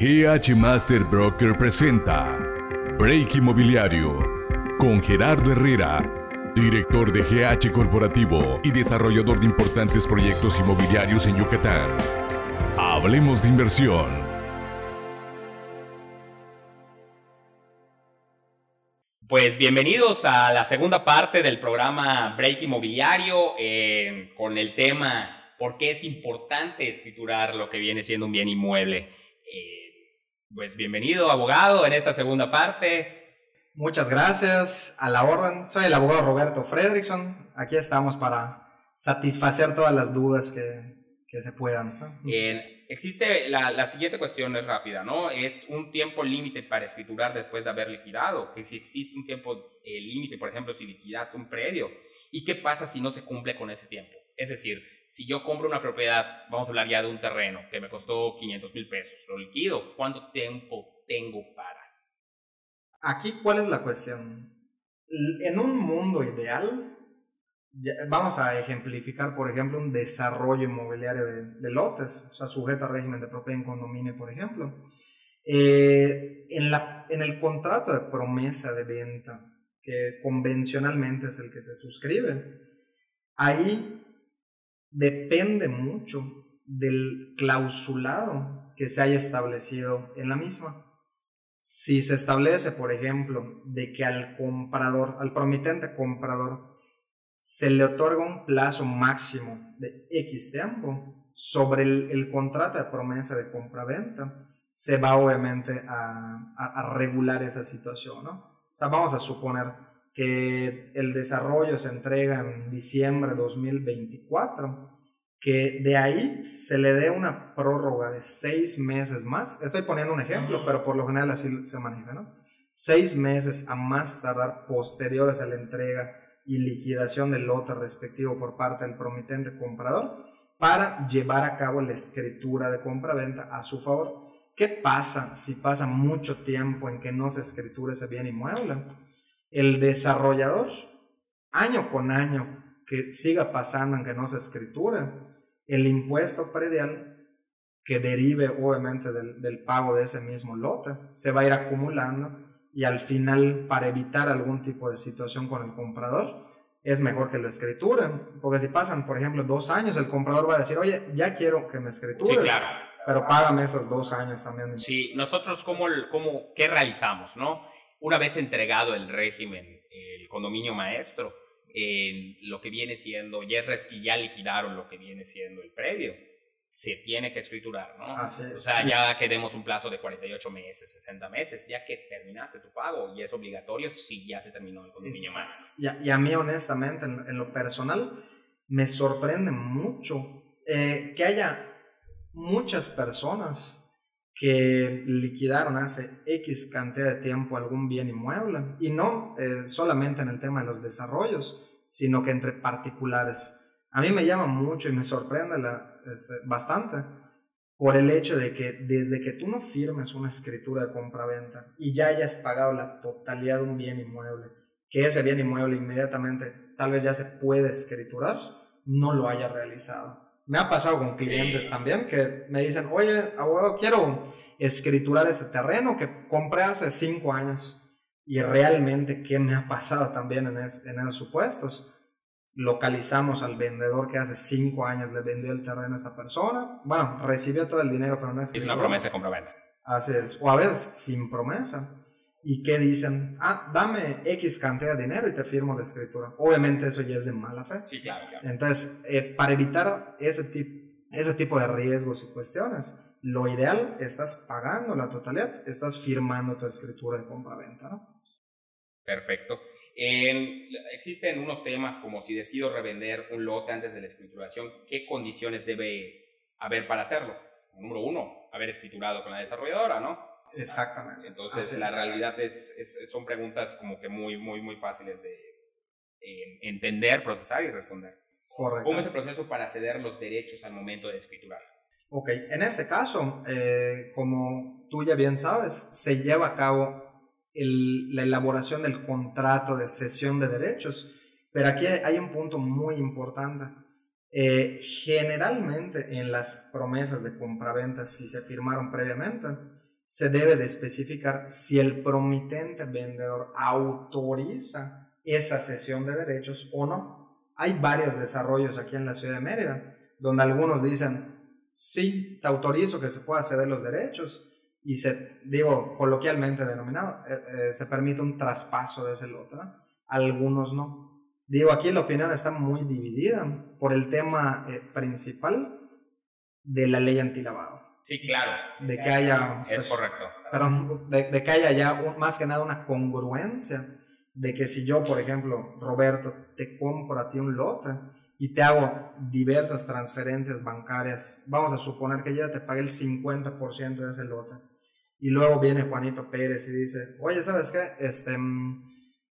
GH Master Broker presenta Break Inmobiliario con Gerardo Herrera, director de GH Corporativo y desarrollador de importantes proyectos inmobiliarios en Yucatán. Hablemos de inversión. Pues bienvenidos a la segunda parte del programa Break Inmobiliario eh, con el tema ¿Por qué es importante escriturar lo que viene siendo un bien inmueble? Eh, pues bienvenido, abogado, en esta segunda parte. Muchas gracias. A la orden. Soy el abogado Roberto Fredrickson. Aquí estamos para satisfacer todas las dudas que, que se puedan. existe la, la, siguiente cuestión, es rápida, ¿no? Es un tiempo límite para escriturar después de haber liquidado. Que si existe un tiempo eh, límite, por ejemplo, si liquidaste un predio. ¿Y qué pasa si no se cumple con ese tiempo? Es decir, si yo compro una propiedad, vamos a hablar ya de un terreno que me costó 500 mil pesos, lo liquido, ¿cuánto tiempo tengo para? Aquí, ¿cuál es la cuestión? En un mundo ideal, vamos a ejemplificar, por ejemplo, un desarrollo inmobiliario de, lotes, o sea, sujeto a régimen de propiedad en condominio, por ejemplo. Eh, en, la, en el contrato de promesa de venta, que convencionalmente es el que se suscribe, ahí depende mucho del clausulado que se haya establecido en la misma. Si se establece, por ejemplo, de que al comprador, al promitente comprador, se le otorga un plazo máximo de X tiempo sobre el, contrato de promesa de compra-venta, se va obviamente a, a, regular esa situación, ¿no? O sea, vamos a suponer que el desarrollo se entrega en diciembre de 2024, que de ahí se le dé una prórroga de seis meses más. Estoy poniendo un ejemplo, pero por lo general así se maneja, ¿no? Seis meses a más tardar posteriores a la entrega y liquidación del lote respectivo por parte del promitente comprador para llevar a cabo la escritura de compra-venta a su favor. ¿Qué pasa si pasa mucho tiempo en que no se escritura ese bien inmueble? El desarrollador, año con año, que siga pasando en que no se escritura, el impuesto predial que derive obviamente del, pago de ese mismo lote se va a ir acumulando y al final para evitar algún tipo de situación con el comprador es mejor que lo escrituren. Porque si pasan por ejemplo dos años el comprador va a decir oye ya quiero que me escritures claro. pero págame esos dos años también. Sí nosotros cómo, cómo qué realizamos no una vez entregado el régimen, el condominio maestro, lo que viene siendo, ya, y ya liquidaron lo que viene siendo el predio, se tiene que escriturar, ¿no? o sea, ya que demos un plazo de 48 meses, 60 meses, ya que terminaste tu pago y es obligatorio si ya se terminó el condominio maestro. Y, a, mí, honestamente, en, lo personal, me sorprende mucho eh, que haya muchas personas que liquidaron hace X cantidad de tiempo algún bien inmueble. Y no eh, solamente en el tema de los desarrollos, sino que entre particulares. A mí me llama mucho y me sorprende este, bastante por el hecho de que desde que tú no firmes una escritura de compra-venta y ya hayas pagado la totalidad de un bien inmueble, que ese bien inmueble inmediatamente tal vez ya se puede escriturar, no lo haya realizado. Me ha pasado con clientes también que me dicen, oye, abogado, quiero escriturar este terreno que compré hace cinco años. Y realmente, ¿qué me ha pasado también en, esos supuestos? Localizamos al vendedor que hace cinco años le vendió el terreno a esta persona. Bueno, recibió todo el dinero, pero no es... Es una promesa de compra-venta. Así es. O a veces sin promesa. ¿Y qué dicen? Ah, dame X cantidad de dinero y te firmo la escritura. Obviamente eso ya es de mala fe. Sí, claro, Entonces, eh, para evitar ese, tipo ese tipo de riesgos y cuestiones, lo ideal, estás pagando la totalidad, estás firmando tu escritura de compra-venta, ¿no? Perfecto. existen unos temas como si decido revender un lote antes de la escrituración, ¿qué condiciones debe haber para hacerlo? Número uno, haber escriturado con la desarrolladora, ¿no? Exactamente. Entonces, la realidad es, son preguntas como que muy, muy, muy fáciles de entender, procesar y responder. Correcto. ¿Cómo es el proceso para ceder los derechos al momento de escriturar? Ok, en este caso, eh, como tú ya bien sabes, se lleva a cabo la elaboración del contrato de cesión de derechos, pero aquí hay un punto muy importante. Eh, generalmente en las promesas de compraventa, si se firmaron previamente, se debe de especificar si el promitente vendedor autoriza esa cesión de derechos o no. Hay varios desarrollos aquí en la ciudad de Mérida, donde algunos dicen, sí, te autorizo que se pueda ceder los derechos, y se, digo, coloquialmente denominado, eh, eh, se permite un traspaso de ese lote, algunos no. Digo, aquí la opinión está muy dividida por el tema eh, principal de la ley antilavado. Sí, claro. De que haya... Es pues, correcto. Perdón, de, que haya ya más que nada una congruencia de que si yo, por ejemplo, Roberto, te compro a ti un lote y te hago diversas transferencias bancarias, vamos a suponer que ya te pagué el 50% de ese lote. Y luego viene Juanito Pérez y dice, oye, ¿sabes qué? Este, mm,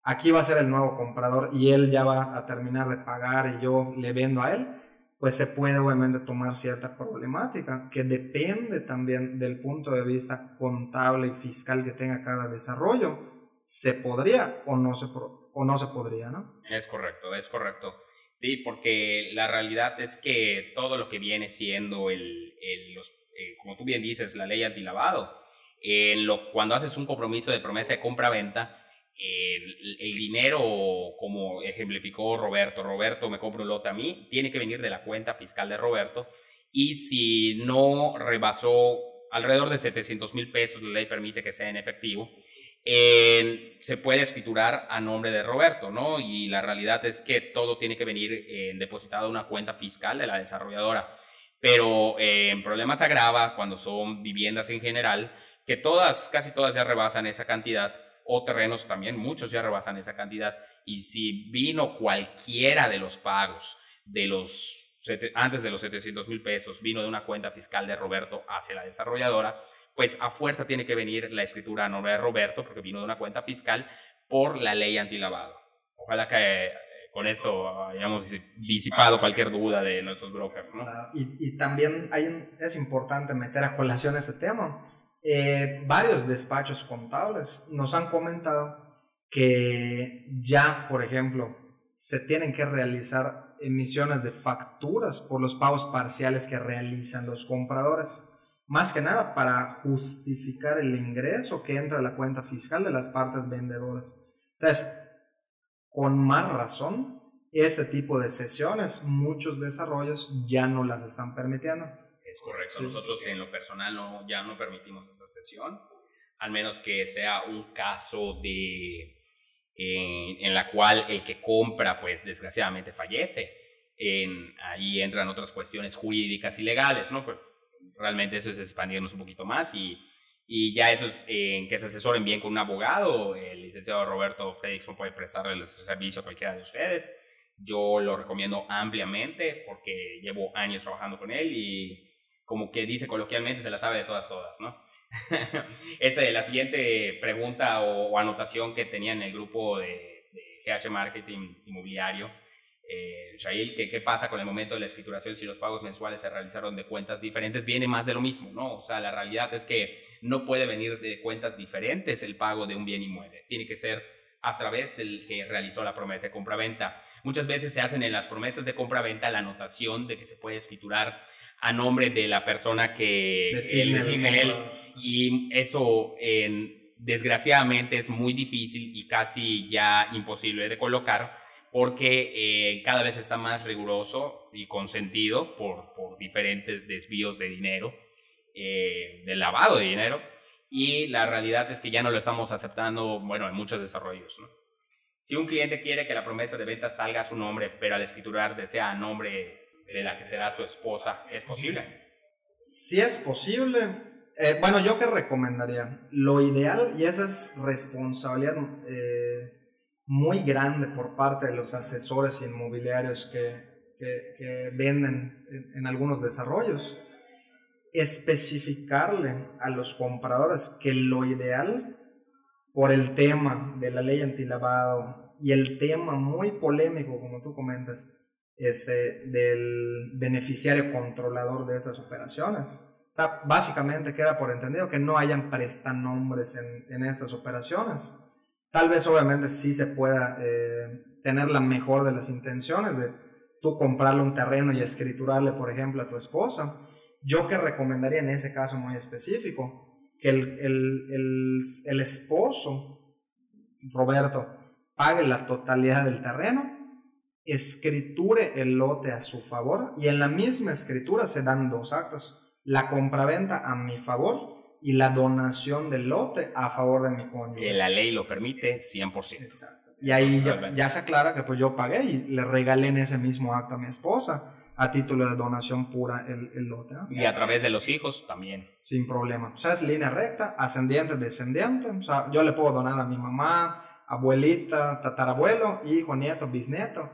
aquí va a ser el nuevo comprador y él ya va a terminar de pagar y yo le vendo a él pues se puede obviamente tomar cierta problemática que depende también del punto de vista contable y fiscal que tenga cada desarrollo. Se podría o no se, o no se podría, ¿no? Es correcto, es correcto. Sí, porque la realidad es que todo lo que viene siendo el, los, eh, como tú bien dices, la ley antilavado, en lo, cuando haces un compromiso de promesa de compra-venta, el, dinero, como ejemplificó Roberto, Roberto me compra un lote a mí, tiene que venir de la cuenta fiscal de Roberto y si no rebasó alrededor de 700 mil pesos, la ley permite que sea en efectivo, se puede escriturar a nombre de Roberto, ¿no? Y la realidad es que todo tiene que venir en depositado a una cuenta fiscal de la desarrolladora. Pero en problemas agrava cuando son viviendas en general, que todas, casi todas ya rebasan esa cantidad o terrenos también, muchos ya rebasan esa cantidad. Y si vino cualquiera de los pagos de los antes de los 700 mil pesos, vino de una cuenta fiscal de Roberto hacia la desarrolladora, pues a fuerza tiene que venir la escritura a nombre de Roberto, porque vino de una cuenta fiscal por la ley antilavado. Ojalá que eh, con esto hayamos disipado cualquier duda de nuestros brokers. ¿no? Y, también hay es importante meter a colación este tema, eh, varios despachos contables nos han comentado que ya, por ejemplo, se tienen que realizar emisiones de facturas por los pagos parciales que realizan los compradores. Más que nada para justificar el ingreso que entra a la cuenta fiscal de las partes vendedoras. Entonces, con más razón, este tipo de sesiones, muchos desarrollos ya no las están permitiendo. Es correcto. Nosotros en lo personal no, ya no permitimos esa sesión, al menos que sea un caso de en la cual el que compra, pues desgraciadamente fallece. En, ahí entran otras cuestiones jurídicas y legales, ¿no? Pero realmente eso es expandirnos un poquito más y, y ya eso es que se asesoren bien con un abogado. El licenciado Roberto Fredrickson puede prestarle el servicio a cualquiera de ustedes. Yo lo recomiendo ampliamente porque llevo años trabajando con él y como que dice coloquialmente, se la sabe de todas, todas, ¿no? Esa es la siguiente pregunta o, anotación que tenía en el grupo de, GH Marketing Inmobiliario. Eh, Shail, ¿qué, ¿qué pasa con el momento de la escrituración si los pagos mensuales se realizaron de cuentas diferentes? Viene más de lo mismo, ¿no? O sea, la realidad es que no puede venir de cuentas diferentes el pago de un bien inmueble. Tiene que ser a través del que realizó la promesa de compra-venta. Muchas veces se hacen en las promesas de compra-venta la anotación de que se puede escriturar a nombre de la persona que decide él. Y eso, desgraciadamente, es muy difícil y casi ya imposible de colocar porque eh, cada vez está más riguroso y consentido por, por diferentes desvíos de dinero, eh, del lavado de dinero, y la realidad es que ya no lo estamos aceptando, bueno, en muchos desarrollos. Si un cliente quiere que la promesa de venta salga a su nombre, pero al escriturar desea a nombre de la que será su esposa, ¿es posible? Si es posible. Eh, bueno, yo qué recomendaría. Lo ideal, y esa es responsabilidad eh, muy grande por parte de los asesores inmobiliarios que, que, venden en, algunos desarrollos, especificarle a los compradores que lo ideal, por el tema de la ley antilavado y el tema muy polémico, como tú comentas, este, del beneficiario controlador de estas operaciones. O sea, básicamente queda por entendido que no hayan prestanombres en, en estas operaciones. Tal vez obviamente sí se pueda eh, tener la mejor de las intenciones de tú comprarle un terreno y escriturarle, por ejemplo, a tu esposa. Yo que recomendaría en ese caso muy específico, que el, el, el, el esposo, Roberto, pague la totalidad del terreno, escriture el lote a su favor y en la misma escritura se dan dos actos, la compraventa a mi favor y la donación del lote a favor de mi cónyuge. Que la ley lo permite 100%. Exacto. Y ahí ya, se aclara que pues yo pagué y le regalé en ese mismo acto a mi esposa a título de donación pura el, el lote. Y a través de los hijos también. Sin problema. O sea, es línea recta, ascendiente, descendiente. O sea, yo le puedo donar a mi mamá, abuelita, tatarabuelo, hijo, nieto, bisnieto.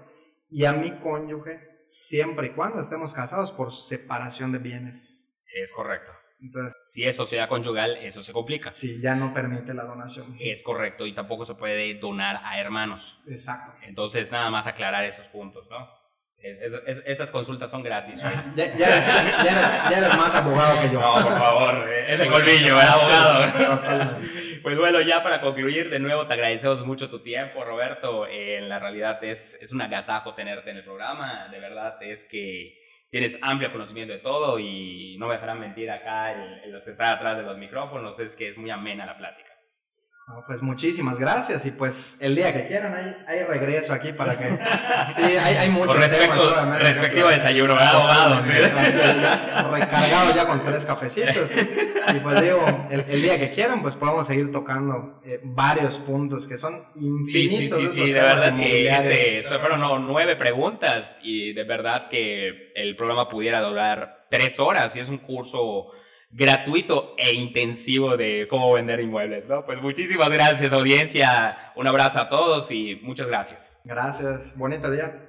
Y a mi cónyuge, siempre y cuando estemos casados por separación de bienes. Es correcto. Entonces, si eso sea conyugal, eso se complica. Sí, ya no permite la donación. Es correcto, y tampoco se puede donar a hermanos. Exacto. Entonces, nada más aclarar esos puntos, ¿no? Estas consultas son gratis. Ya, ya, eres, más abogado que yo. No, por favor, eh, es el colmillo, el abogado. pues bueno, ya para concluir, de nuevo te agradecemos mucho tu tiempo, Roberto. en la realidad es, es un agasajo tenerte en el programa. De verdad es que tienes amplio conocimiento de todo y no me dejarán mentir acá en, los que están atrás de los micrófonos, es que es muy amena la plática. Pues muchísimas gracias y pues el día que quieran hay, regreso aquí para que... Sí, hay, hay muchos respecto, temas. Respectivo desayuno, abogado. Recargado ya con tres cafecitos. Y pues digo, el, día que quieran pues podemos seguir tocando eh, varios puntos que son infinitos. Sí, sí, sí, de verdad que este, fueron no, nueve preguntas y de verdad que el programa pudiera durar tres horas y es un curso gratuito e intensivo de cómo vender inmuebles, ¿no? Pues muchísimas gracias audiencia, un abrazo a todos y muchas gracias. Gracias, bonito día.